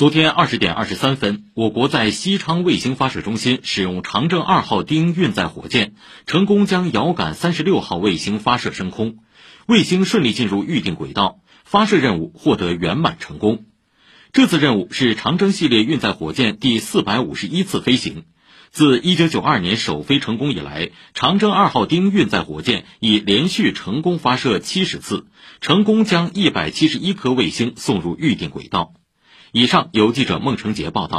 昨天二十点二十三分，我国在西昌卫星发射中心使用长征二号丁运载火箭，成功将遥感三十六号卫星发射升空，卫星顺利进入预定轨道，发射任务获得圆满成功。这次任务是长征系列运载火箭第四百五十一次飞行。自一九九二年首飞成功以来，长征二号丁运载火箭已连续成功发射七十次，成功将一百七十一颗卫星送入预定轨道。以上由记者孟成杰报道。